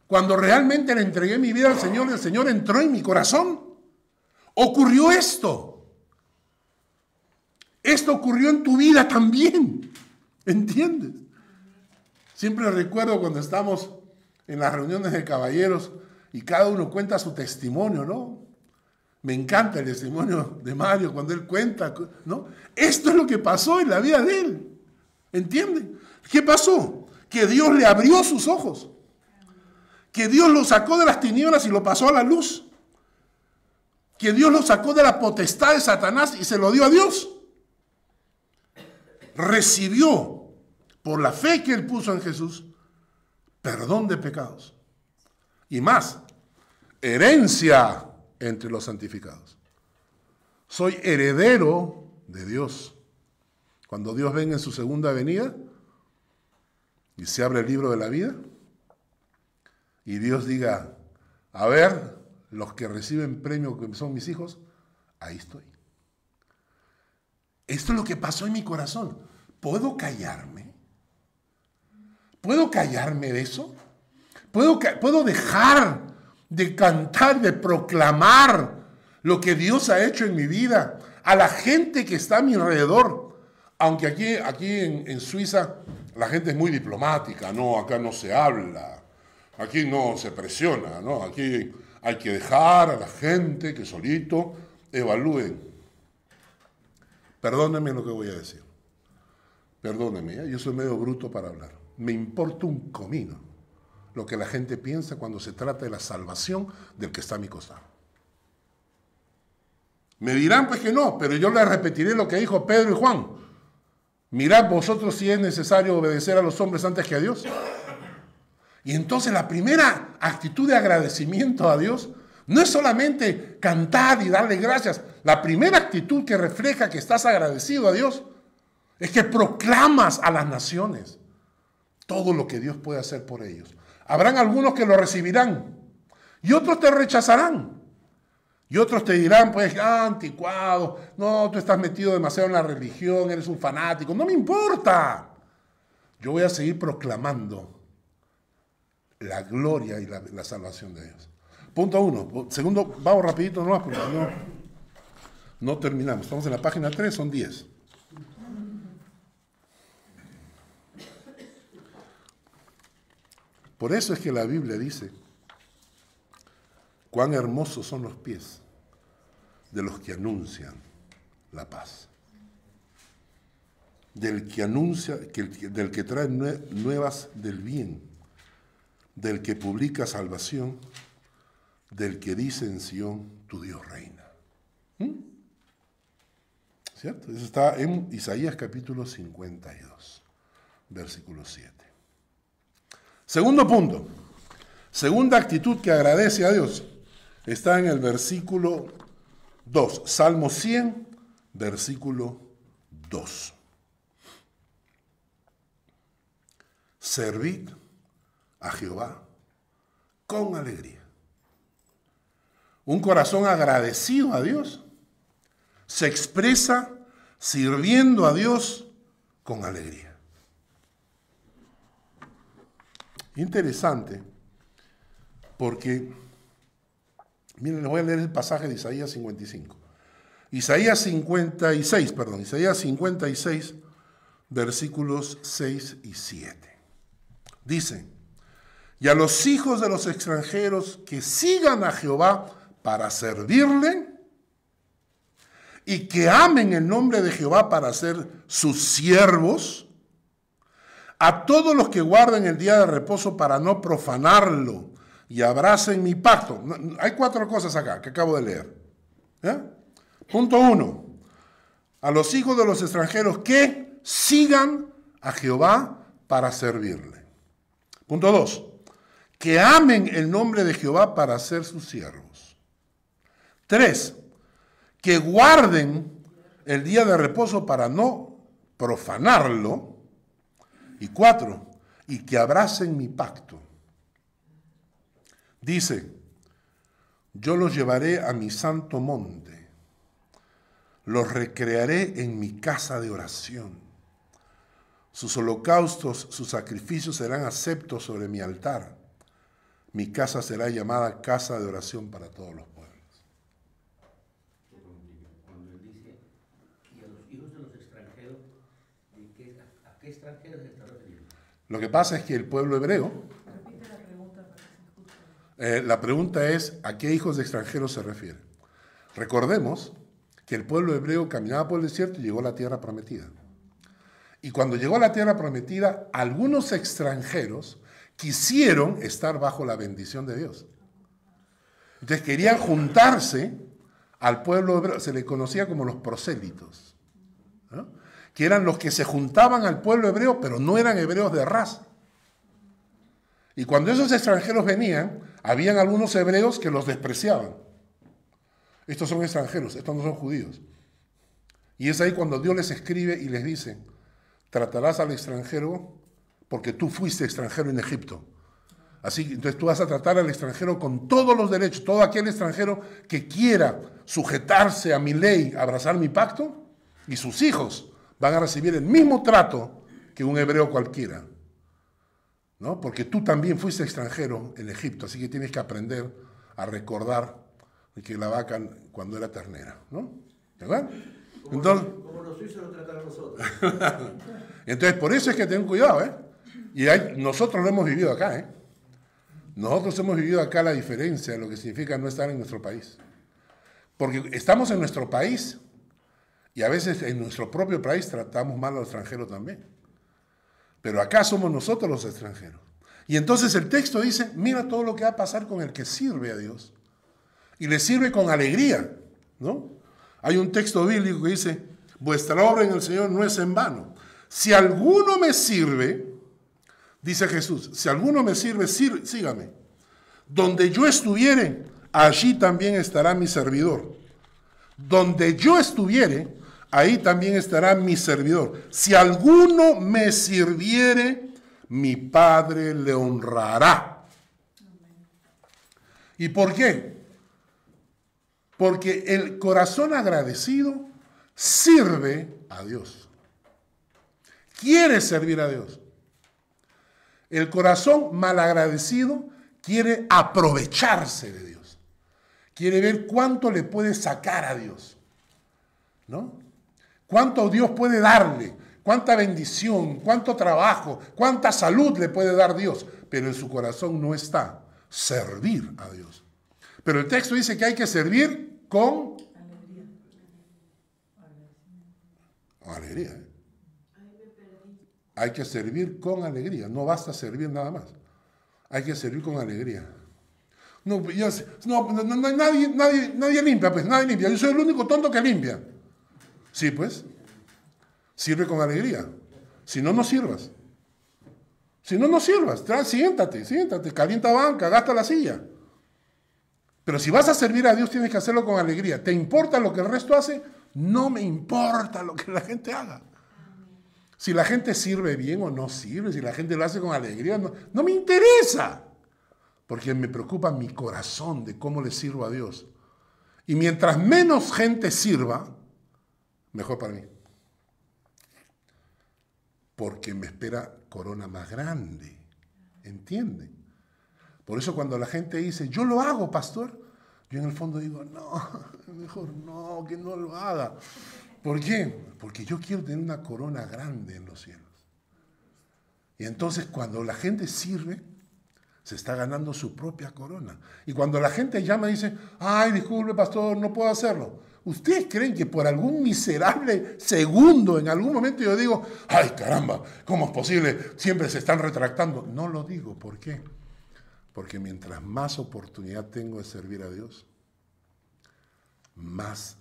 Cuando realmente le entregué mi vida al Señor, el Señor entró en mi corazón. Ocurrió esto. Esto ocurrió en tu vida también. ¿Entiendes? Siempre recuerdo cuando estamos en las reuniones de caballeros y cada uno cuenta su testimonio, ¿no? Me encanta el testimonio de Mario cuando él cuenta, ¿no? Esto es lo que pasó en la vida de él. ¿Entienden? ¿Qué pasó? Que Dios le abrió sus ojos. Que Dios lo sacó de las tinieblas y lo pasó a la luz. Que Dios lo sacó de la potestad de Satanás y se lo dio a Dios. Recibió por la fe que él puso en Jesús, perdón de pecados. Y más, herencia entre los santificados. Soy heredero de Dios. Cuando Dios venga en su segunda venida y se abre el libro de la vida y Dios diga, a ver, los que reciben premio que son mis hijos, ahí estoy. Esto es lo que pasó en mi corazón. ¿Puedo callarme? ¿Puedo callarme de eso? ¿Puedo, ¿Puedo dejar de cantar, de proclamar lo que Dios ha hecho en mi vida a la gente que está a mi alrededor? Aunque aquí, aquí en, en Suiza la gente es muy diplomática, no, acá no se habla, aquí no se presiona, ¿no? Aquí hay que dejar a la gente que solito evalúen. Perdónenme lo que voy a decir. Perdónenme, ¿eh? yo soy medio bruto para hablar me importa un comino lo que la gente piensa cuando se trata de la salvación del que está a mi costado. Me dirán pues que no, pero yo les repetiré lo que dijo Pedro y Juan. Mirad vosotros si es necesario obedecer a los hombres antes que a Dios. Y entonces la primera actitud de agradecimiento a Dios no es solamente cantar y darle gracias. La primera actitud que refleja que estás agradecido a Dios es que proclamas a las naciones todo lo que Dios puede hacer por ellos. Habrán algunos que lo recibirán y otros te rechazarán. Y otros te dirán, pues, ah, anticuado, no, tú estás metido demasiado en la religión, eres un fanático. No me importa. Yo voy a seguir proclamando la gloria y la, salvación de Dios. Punto uno. Segundo, vamos rapidito no, porque no, no terminamos. Estamos en la página 3, son 10. Por eso es que la Biblia dice, cuán hermosos son los pies de los que anuncian la paz. Del que anuncia, del que trae nuevas del bien, del que publica salvación, del que dice en Sión, tu Dios reina. ¿Mm? ¿Cierto? Eso está en Isaías capítulo 52, versículo 7. Segundo punto, segunda actitud que agradece a Dios, está en el versículo 2, Salmo 100, versículo 2. Servid a Jehová con alegría. Un corazón agradecido a Dios se expresa sirviendo a Dios con alegría. Interesante, porque, miren, les voy a leer el pasaje de Isaías 55. Isaías 56, perdón, Isaías 56, versículos 6 y 7. Dice, y a los hijos de los extranjeros que sigan a Jehová para servirle y que amen el nombre de Jehová para ser sus siervos, a todos los que guarden el día de reposo para no profanarlo y abracen mi pacto. Hay cuatro cosas acá que acabo de leer. ¿eh? Punto uno, a los hijos de los extranjeros que sigan a Jehová para servirle. Punto dos, que amen el nombre de Jehová para ser sus siervos. Tres, que guarden el día de reposo para no profanarlo. Y cuatro, y que abracen mi pacto. Dice, yo los llevaré a mi santo monte, los recrearé en mi casa de oración. Sus holocaustos, sus sacrificios serán aceptos sobre mi altar. Mi casa será llamada casa de oración para todos los pueblos. Cuando él dice, y a los hijos de los extranjeros, ¿a qué extranjeros se está refiriendo? Lo que pasa es que el pueblo hebreo, eh, la pregunta es, ¿a qué hijos de extranjeros se refiere? Recordemos que el pueblo hebreo caminaba por el desierto y llegó a la tierra prometida. Y cuando llegó a la tierra prometida, algunos extranjeros quisieron estar bajo la bendición de Dios. Entonces querían juntarse al pueblo hebreo, se le conocía como los prosélitos, ¿no? Que eran los que se juntaban al pueblo hebreo, pero no eran hebreos de raza. Y cuando esos extranjeros venían, habían algunos hebreos que los despreciaban. Estos son extranjeros, estos no son judíos. Y es ahí cuando Dios les escribe y les dice, tratarás al extranjero porque tú fuiste extranjero en Egipto. Así que entonces tú vas a tratar al extranjero con todos los derechos, todo aquel extranjero que quiera sujetarse a mi ley, abrazar mi pacto, y sus hijos van a recibir el mismo trato que un hebreo cualquiera. ¿no? Porque tú también fuiste extranjero en Egipto, así que tienes que aprender a recordar que la vaca cuando era ternera, ¿no? ¿Verdad? Entonces, Como los suizos lo tratan nosotros. <laughs> entonces, por eso es que ten cuidado, ¿eh? Y hay- nosotros lo hemos vivido acá, ¿eh? Nosotros hemos vivido acá la diferencia de lo que significa no estar en nuestro país. Porque estamos en nuestro país y a veces en nuestro propio país tratamos mal a los extranjeros también. Pero acá somos nosotros los extranjeros. Y entonces el texto dice, mira todo lo que va a pasar con el que sirve a Dios. Y le sirve con alegría, ¿no? Hay un texto bíblico que dice, vuestra obra en el Señor no es en vano. Si alguno me sirve, dice Jesús, si alguno me sirve, sir- sígame. Donde yo estuviere, allí también estará mi servidor. Donde yo estuviere, ahí también estará mi servidor. Si alguno me sirviere, mi Padre le honrará. ¿Y por qué? Porque el corazón agradecido sirve a Dios. Quiere servir a Dios. El corazón malagradecido quiere aprovecharse de Dios. Quiere ver cuánto le puede sacar a Dios. ¿No? Cuánto Dios puede darle, cuánta bendición, cuánto trabajo, cuánta salud le puede dar Dios. Pero en su corazón no está servir a Dios. Pero el texto dice que hay que servir con alegría. Hay que servir con alegría. No basta servir nada más. Hay que servir con alegría. No, no, no, nadie, nadie, nadie limpia, pues nadie limpia. Yo soy el único tonto que limpia. Sí, pues. Sirve con alegría. Si no, no sirvas. Si no, no sirvas. Tra- siéntate, siéntate, calienta banca, gasta la silla. Pero si vas a servir a Dios, tienes que hacerlo con alegría. ¿Te importa lo que el resto hace? No me importa lo que la gente haga. Si la gente sirve bien o no sirve, si la gente lo hace con alegría, no, no me interesa. Porque me preocupa mi corazón de cómo le sirvo a Dios. Y mientras menos gente sirva, mejor para mí. Porque me espera corona más grande. ¿Entienden? Por eso cuando la gente dice, yo lo hago, pastor, yo en el fondo digo, no, <laughs> mejor no, que no lo haga. ¿Por qué? Porque yo quiero tener una corona grande en los cielos. Y entonces cuando la gente sirve, se está ganando su propia corona. Y cuando la gente llama y dice, ay, disculpe, pastor, no puedo hacerlo. ¿Ustedes creen que por algún miserable segundo, en algún momento yo digo, ay, caramba, ¿cómo es posible? Siempre se están retractando. No lo digo, ¿por qué? Porque mientras más oportunidad tengo de servir a Dios, más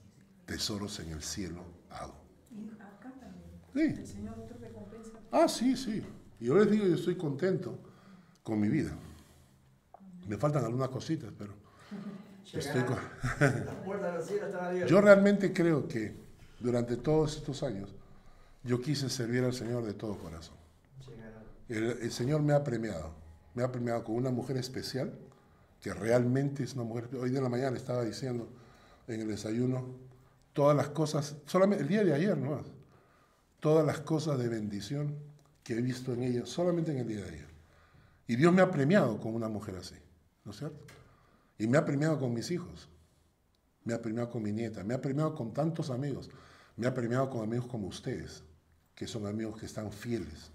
tesoros en el cielo hago. Y acá también. Sí. El Señor te recompensa. Ah, sí, sí. Y yo les digo, yo estoy contento con mi vida. Me faltan algunas cositas, pero Las del cielo. Yo realmente creo que durante todos estos años yo quise servir al Señor de todo corazón. El, el Señor me ha premiado. Me ha premiado con una mujer especial, que realmente es una mujer... Hoy de la mañana estaba diciendo en el desayuno todas las cosas, solamente el día de ayer nomás, todas las cosas de bendición que he visto en ella, solamente en el día de ayer. Y Dios me ha premiado con una mujer así, ¿no es cierto? Y me ha premiado con mis hijos, me ha premiado con mi nieta, me ha premiado con tantos amigos, me ha premiado con amigos como ustedes, que son amigos que están fieles.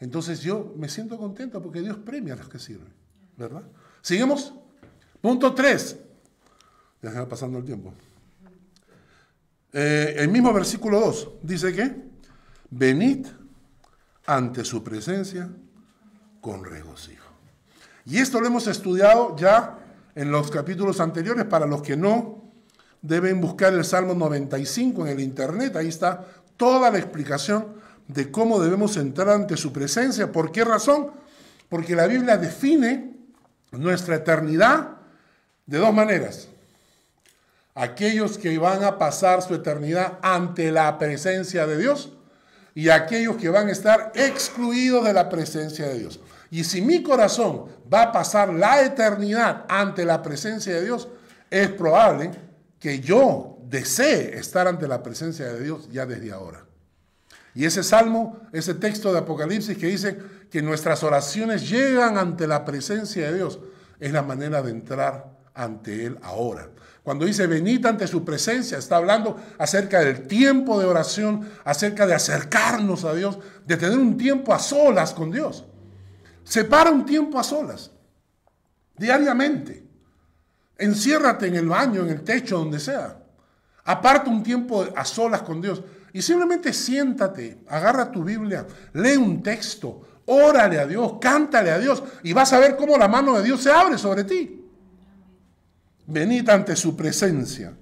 Entonces yo me siento contento porque Dios premia a los que sirven, ¿verdad? Seguimos. Punto 3. Ya se va pasando el tiempo. Eh, el mismo versículo 2 dice que, venid ante su presencia con regocijo. Y esto lo hemos estudiado ya en los capítulos anteriores. Para los que no, deben buscar el Salmo 95 en el Internet. Ahí está toda la explicación de cómo debemos entrar ante su presencia. ¿Por qué razón? Porque la Biblia define nuestra eternidad de dos maneras. Aquellos que van a pasar su eternidad ante la presencia de Dios y aquellos que van a estar excluidos de la presencia de Dios. Y si mi corazón va a pasar la eternidad ante la presencia de Dios, es probable que yo desee estar ante la presencia de Dios ya desde ahora. Y ese salmo, ese texto de Apocalipsis que dice que nuestras oraciones llegan ante la presencia de Dios, es la manera de entrar ante Él ahora. Cuando dice venid ante su presencia, está hablando acerca del tiempo de oración, acerca de acercarnos a Dios, de tener un tiempo a solas con Dios. Separa un tiempo a solas, diariamente. Enciérrate en el baño, en el techo, donde sea. Aparta un tiempo a solas con Dios. Y simplemente siéntate, agarra tu Biblia, lee un texto, órale a Dios, cántale a Dios y vas a ver cómo la mano de Dios se abre sobre ti. Venid ante su presencia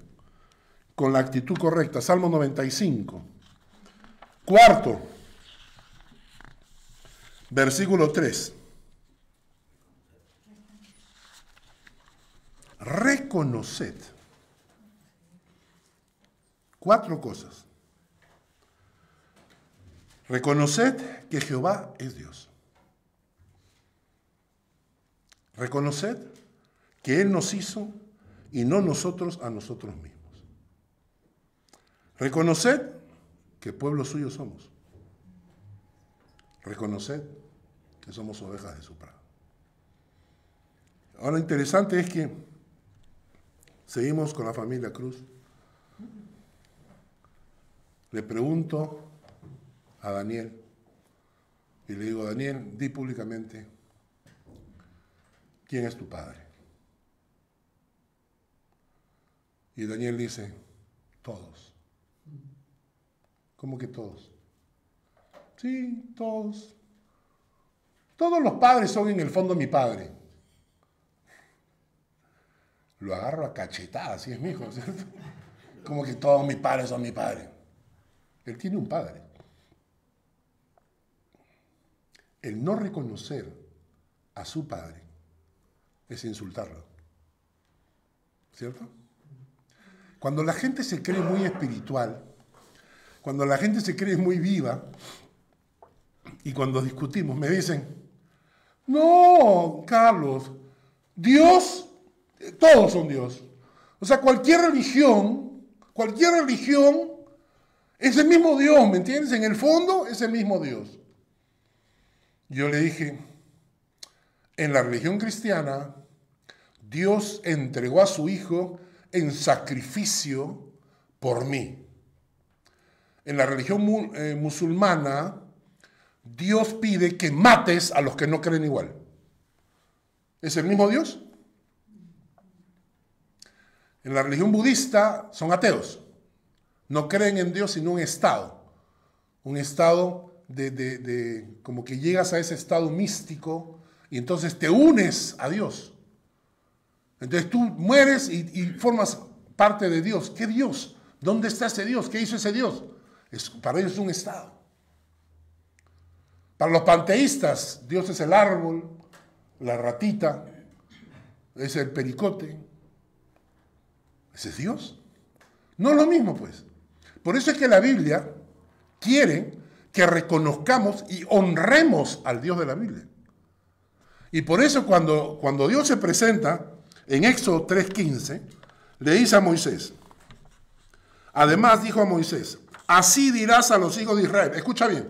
con la actitud correcta. Salmo 95. Cuarto, versículo 3. Reconoced cuatro cosas. Reconoced que Jehová es Dios. Reconoced que Él nos hizo y no nosotros a nosotros mismos. Reconoced que pueblo suyo somos. Reconoced que somos ovejas de su prado. Ahora, lo interesante es que seguimos con la familia Cruz. Le pregunto a Daniel y le digo, Daniel, di públicamente, ¿quién es tu padre? Y Daniel dice, todos. ¿Cómo que todos? Sí, todos. Todos los padres son en el fondo mi padre. Lo agarro a cachetadas, así es mi hijo, ¿cierto? Como que todos mis padres son mi padre. Él tiene un padre. El no reconocer a su padre es insultarlo. ¿Cierto? Cuando la gente se cree muy espiritual, cuando la gente se cree muy viva, y cuando discutimos me dicen, no, Carlos, Dios, todos son Dios. O sea, cualquier religión, cualquier religión es el mismo Dios, ¿me entiendes? En el fondo es el mismo Dios. Yo le dije, en la religión cristiana, Dios entregó a su Hijo en sacrificio por mí. En la religión eh, musulmana, Dios pide que mates a los que no creen igual. ¿Es el mismo Dios? En la religión budista son ateos. No creen en Dios sino un estado. Un estado de, como que llegas a ese estado místico y entonces te unes a Dios. Entonces tú mueres y, formas parte de Dios. ¿Qué Dios? ¿Dónde está ese Dios? ¿Qué hizo ese Dios? Para ellos es un estado. Para los panteístas, Dios es el árbol, la ratita, es el pericote. Ese es Dios. No es lo mismo, pues. Por eso es que la Biblia quiere que reconozcamos y honremos al Dios de la Biblia. Y por eso cuando, cuando Dios se presenta en Éxodo 3:15, le dice a Moisés, además dijo a Moisés, así dirás a los hijos de Israel, escucha bien,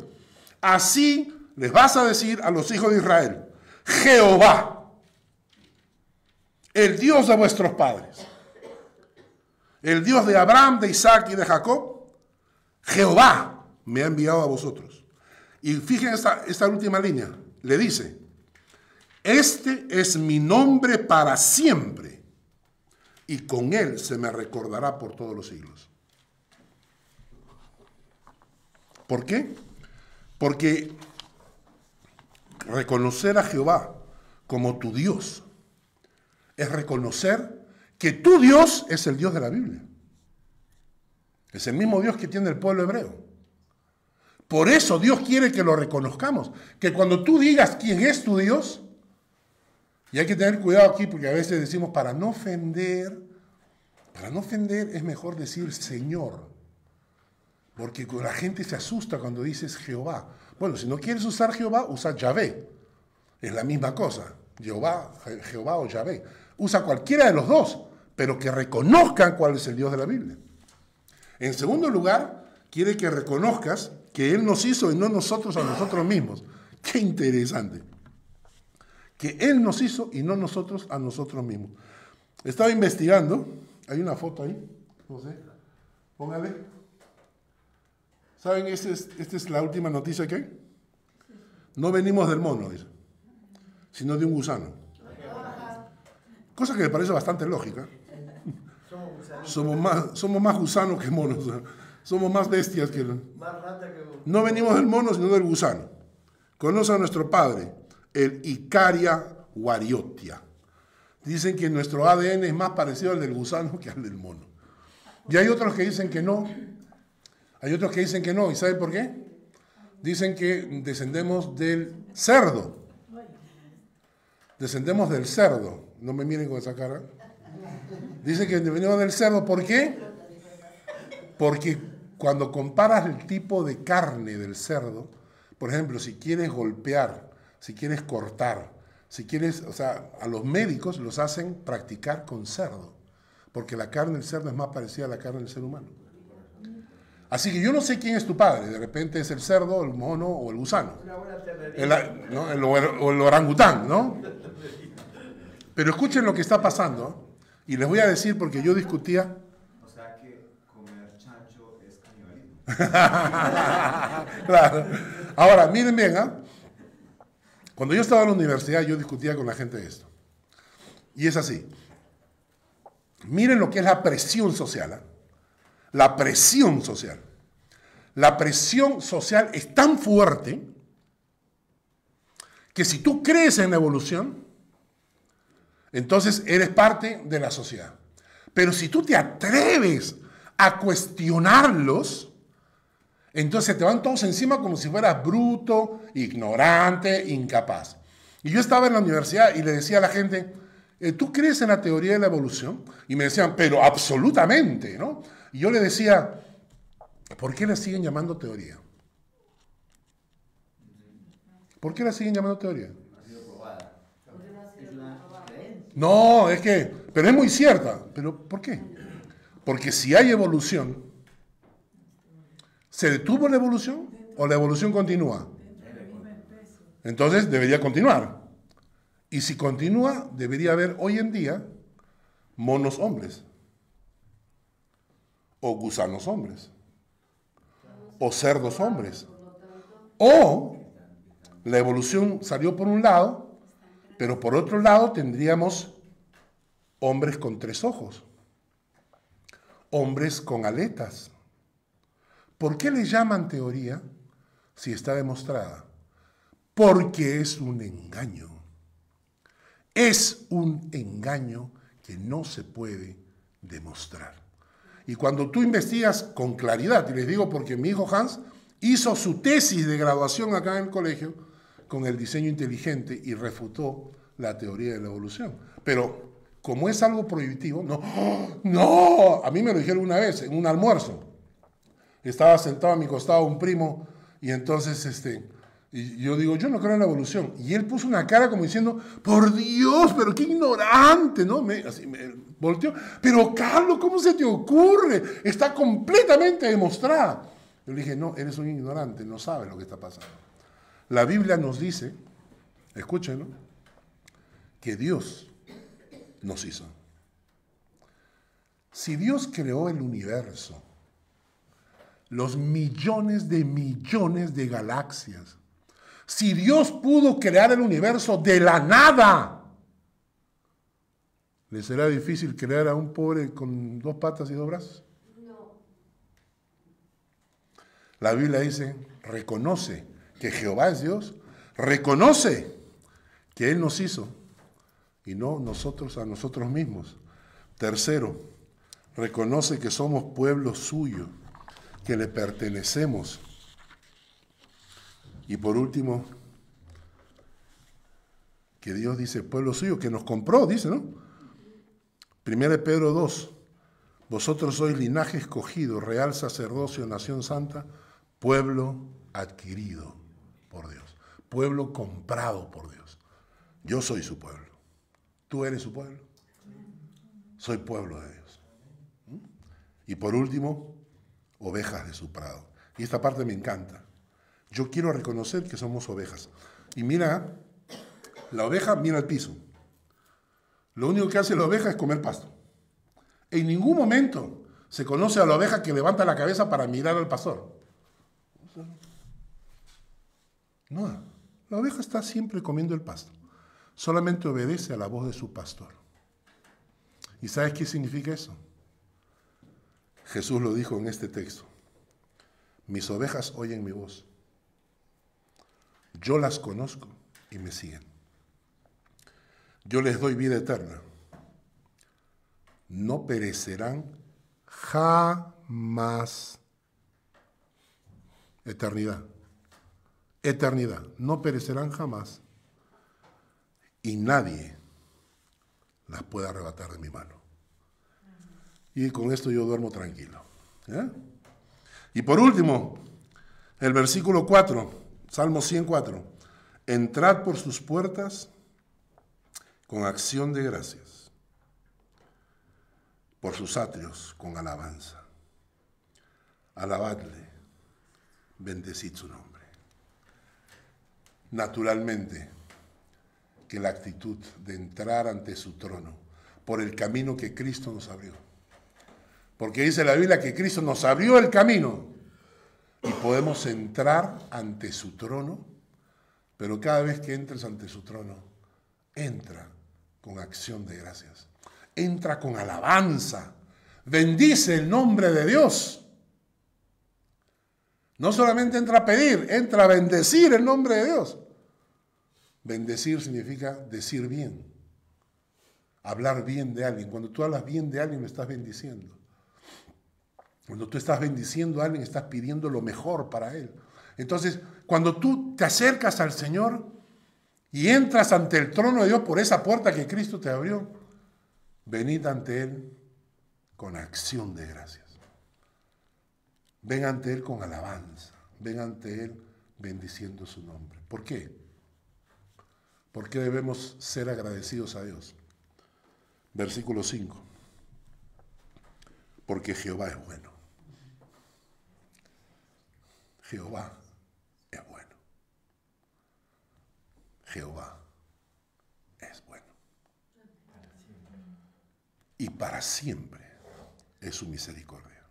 así les vas a decir a los hijos de Israel, Jehová, el Dios de vuestros padres, el Dios de Abraham, de Isaac y de Jacob, Jehová me ha enviado a vosotros. Y fíjense esta, esta última línea, le dice, este es mi nombre para siempre y con él se me recordará por todos los siglos. ¿Por qué? Porque reconocer a Jehová como tu Dios es reconocer que tu Dios es el Dios de la Biblia. Es el mismo Dios que tiene el pueblo hebreo. Por eso Dios quiere que lo reconozcamos. Que cuando tú digas quién es tu Dios, y hay que tener cuidado aquí porque a veces decimos para no ofender, para no ofender es mejor decir Señor. Porque la gente se asusta cuando dices Jehová. Bueno, si no quieres usar Jehová, usa Yahvé. Es la misma cosa. Jehová, Jehová o Yahvé. Usa cualquiera de los dos, pero que reconozcan cuál es el Dios de la Biblia. En segundo lugar, quiere que reconozcas que Él nos hizo y no nosotros a nosotros mismos. Qué interesante. Que Él nos hizo y no nosotros a nosotros mismos. Estaba investigando, hay una foto ahí, no sé, póngale. ¿Saben? Esta es, esta es la última noticia que hay. No venimos del mono, dice, sino de un gusano. Cosa que me parece bastante lógica. Somos más, somos más gusanos que monos. Somos más bestias que... No venimos del mono, sino del gusano. Conoce a nuestro padre, el Icaria wariotia. Dicen que nuestro ADN es más parecido al del gusano que al del mono. Y hay otros que dicen que no. Hay otros que dicen que no. ¿Y saben por qué? Dicen que descendemos del cerdo. Descendemos del cerdo. No me miren con esa cara. Dicen que venimos del cerdo. ¿Por qué? Porque cuando comparas el tipo de carne del cerdo, por ejemplo, si quieres golpear, si quieres cortar, si quieres, o sea, a los médicos los hacen practicar con cerdo, porque la carne del cerdo es más parecida a la carne del ser humano. Así que yo no sé quién es tu padre, de repente es el cerdo, el mono o el gusano. El, o el orangután, ¿no? Pero escuchen lo que está pasando, y les voy a decir porque yo discutía <laughs> claro. Ahora, miren bien, ¿ah? Cuando yo estaba en la universidad yo discutía con la gente de esto. Y es así. Miren lo que es la presión social. ¿ah? La presión social. La presión social es tan fuerte que si tú crees en la evolución, entonces eres parte de la sociedad. Pero si tú te atreves a cuestionarlos, entonces te van todos encima como si fueras bruto, ignorante, incapaz. Y yo estaba en la universidad y le decía a la gente, eh, ¿tú crees en la teoría de la evolución? Y me decían, pero absolutamente, ¿no? Y yo le decía, ¿por qué la siguen llamando teoría? ¿Por qué la siguen llamando teoría? No, es que, pero es muy cierta. ¿Pero por qué? Porque si hay evolución, ¿se detuvo la evolución o la evolución continúa? Entonces debería continuar. Y si continúa, debería haber hoy en día monos hombres, o gusanos hombres, o cerdos hombres. O la evolución salió por un lado, pero por otro lado tendríamos hombres con tres ojos, hombres con aletas. ¿Por qué le llaman teoría si está demostrada? Porque es un engaño. Es un engaño que no se puede demostrar. Y cuando tú investigas con claridad, y les digo porque mi hijo Hans hizo su tesis de graduación acá en el colegio con el diseño inteligente y refutó la teoría de la evolución. Pero como es algo prohibitivo, no, <gasps> no, a mí me lo dijeron una vez en un almuerzo. Estaba sentado a mi costado un primo y entonces este, y yo digo, yo no creo en la evolución. Y él puso una cara como diciendo, por Dios, pero qué ignorante, ¿no? Me, así me volteó. Pero Carlos, ¿cómo se te ocurre? Está completamente demostrada. Yo le dije, no, eres un ignorante, no sabes lo que está pasando. La Biblia nos dice, escúchenlo, que Dios nos hizo. Si Dios creó el universo, los millones de millones de galaxias, si Dios pudo crear el universo de la nada, ¿le será difícil crear a un pobre con dos patas y dos brazos? No. La Biblia dice, reconoce que Jehová es Dios, reconoce que Él nos hizo y no nosotros a nosotros mismos. Tercero, reconoce que somos pueblo suyo, que le pertenecemos y por último, que Dios dice, pueblo suyo, que nos compró, dice, ¿no? Primero Pedro 2, vosotros sois linaje escogido, real sacerdocio, nación santa, pueblo adquirido por Dios, pueblo comprado por Dios. Yo soy su pueblo. ¿Tú eres su pueblo? Soy pueblo de Dios. ¿Mm? Y por último, ovejas de su prado. Y esta parte me encanta. Yo quiero reconocer que somos ovejas. Y mira, la oveja mira al piso. Lo único que hace la oveja es comer pasto. En ningún momento se conoce a la oveja que levanta la cabeza para mirar al pastor. No, la oveja está siempre comiendo el pasto. Solamente obedece a la voz de su pastor. ¿Y sabes qué significa eso? Jesús lo dijo en este texto. Mis ovejas oyen mi voz yo las conozco y me siguen. Yo les doy vida eterna. No perecerán jamás. Eternidad. Eternidad. No perecerán jamás. Y nadie las puede arrebatar de mi mano. Y con esto yo duermo tranquilo. Y por último, el versículo 4 Salmo 104. Entrad por sus puertas con acción de gracias, por sus atrios con alabanza. Alabadle, bendecid su nombre. Naturalmente, que la actitud de entrar ante su trono por el camino que Cristo nos abrió. Porque dice la Biblia que Cristo nos abrió el camino y podemos entrar ante su trono, pero cada vez que entres ante su trono, entra con acción de gracias, entra con alabanza, bendice el nombre de Dios. No solamente entra a pedir, entra a bendecir el nombre de Dios. Bendecir significa decir bien, hablar bien de alguien. Cuando tú hablas bien de alguien, lo estás bendiciendo. Cuando tú estás bendiciendo a alguien, estás pidiendo lo mejor para él. Entonces, cuando tú te acercas al Señor y entras ante el trono de Dios por esa puerta que Cristo te abrió, venid ante Él con acción de gracias. Ven ante Él con alabanza. Ven ante Él bendiciendo su nombre. ¿Por qué? ¿Por qué debemos ser agradecidos a Dios? Versículo 5. Porque Jehová es bueno. Jehová es bueno. Jehová es bueno. Y para siempre es su misericordia.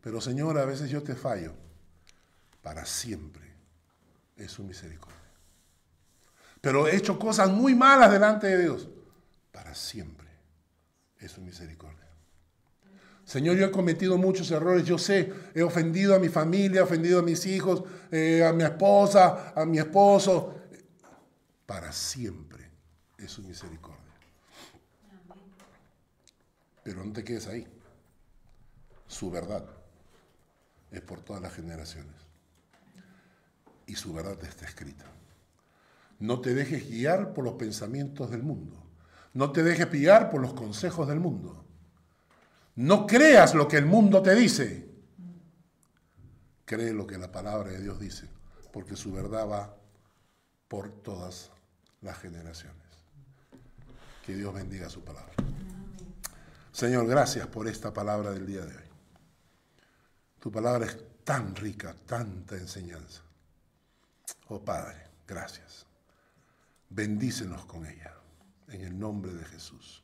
Pero Señor, a veces yo te fallo. Para siempre es su misericordia. Pero he hecho cosas muy malas delante de Dios. Para siempre es su misericordia. Señor, yo he cometido muchos errores, yo sé, he ofendido a mi familia, he ofendido a mis hijos, eh, a mi esposa, a mi esposo. Para siempre es su misericordia. Pero no te quedes ahí. Su verdad es por todas las generaciones. Y su verdad está escrita. No te dejes guiar por los pensamientos del mundo. No te dejes guiar por los consejos del mundo. No creas lo que el mundo te dice. Cree lo que la palabra de Dios dice, porque su verdad va por todas las generaciones. Que Dios bendiga su palabra. Señor, gracias por esta palabra del día de hoy. Tu palabra es tan rica, tanta enseñanza. Oh Padre, gracias. Bendícenos con ella. En el nombre de Jesús.